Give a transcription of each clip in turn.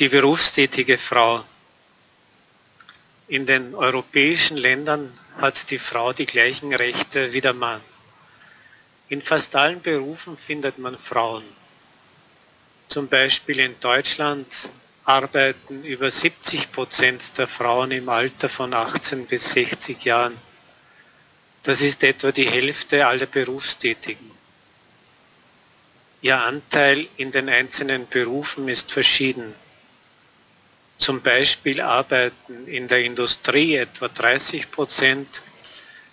Die berufstätige Frau. In den europäischen Ländern hat die Frau die gleichen Rechte wie der Mann. In fast allen Berufen findet man Frauen. Zum Beispiel in Deutschland arbeiten über 70 Prozent der Frauen im Alter von 18 bis 60 Jahren. Das ist etwa die Hälfte aller Berufstätigen. Ihr Anteil in den einzelnen Berufen ist verschieden. Zum Beispiel arbeiten in der Industrie etwa 30 Prozent,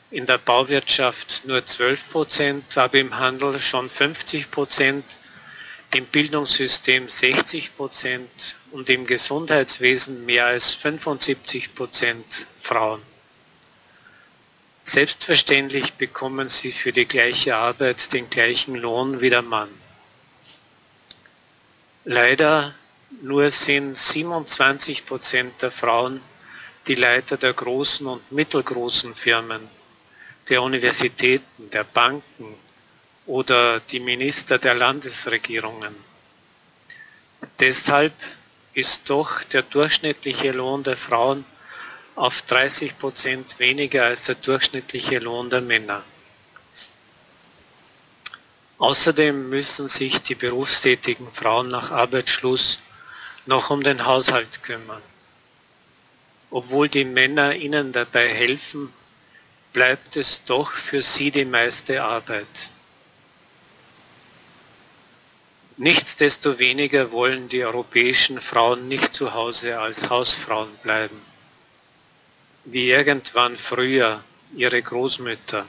in der Bauwirtschaft nur 12 Prozent, aber im Handel schon 50 Prozent, im Bildungssystem 60 Prozent und im Gesundheitswesen mehr als 75 Prozent Frauen. Selbstverständlich bekommen sie für die gleiche Arbeit den gleichen Lohn wie der Mann. Leider nur sind 27 Prozent der Frauen die Leiter der großen und mittelgroßen Firmen, der Universitäten, der Banken oder die Minister der Landesregierungen. Deshalb ist doch der durchschnittliche Lohn der Frauen auf 30 Prozent weniger als der durchschnittliche Lohn der Männer. Außerdem müssen sich die berufstätigen Frauen nach Arbeitsschluss noch um den Haushalt kümmern. Obwohl die Männer ihnen dabei helfen, bleibt es doch für sie die meiste Arbeit. Nichtsdestoweniger wollen die europäischen Frauen nicht zu Hause als Hausfrauen bleiben, wie irgendwann früher ihre Großmütter.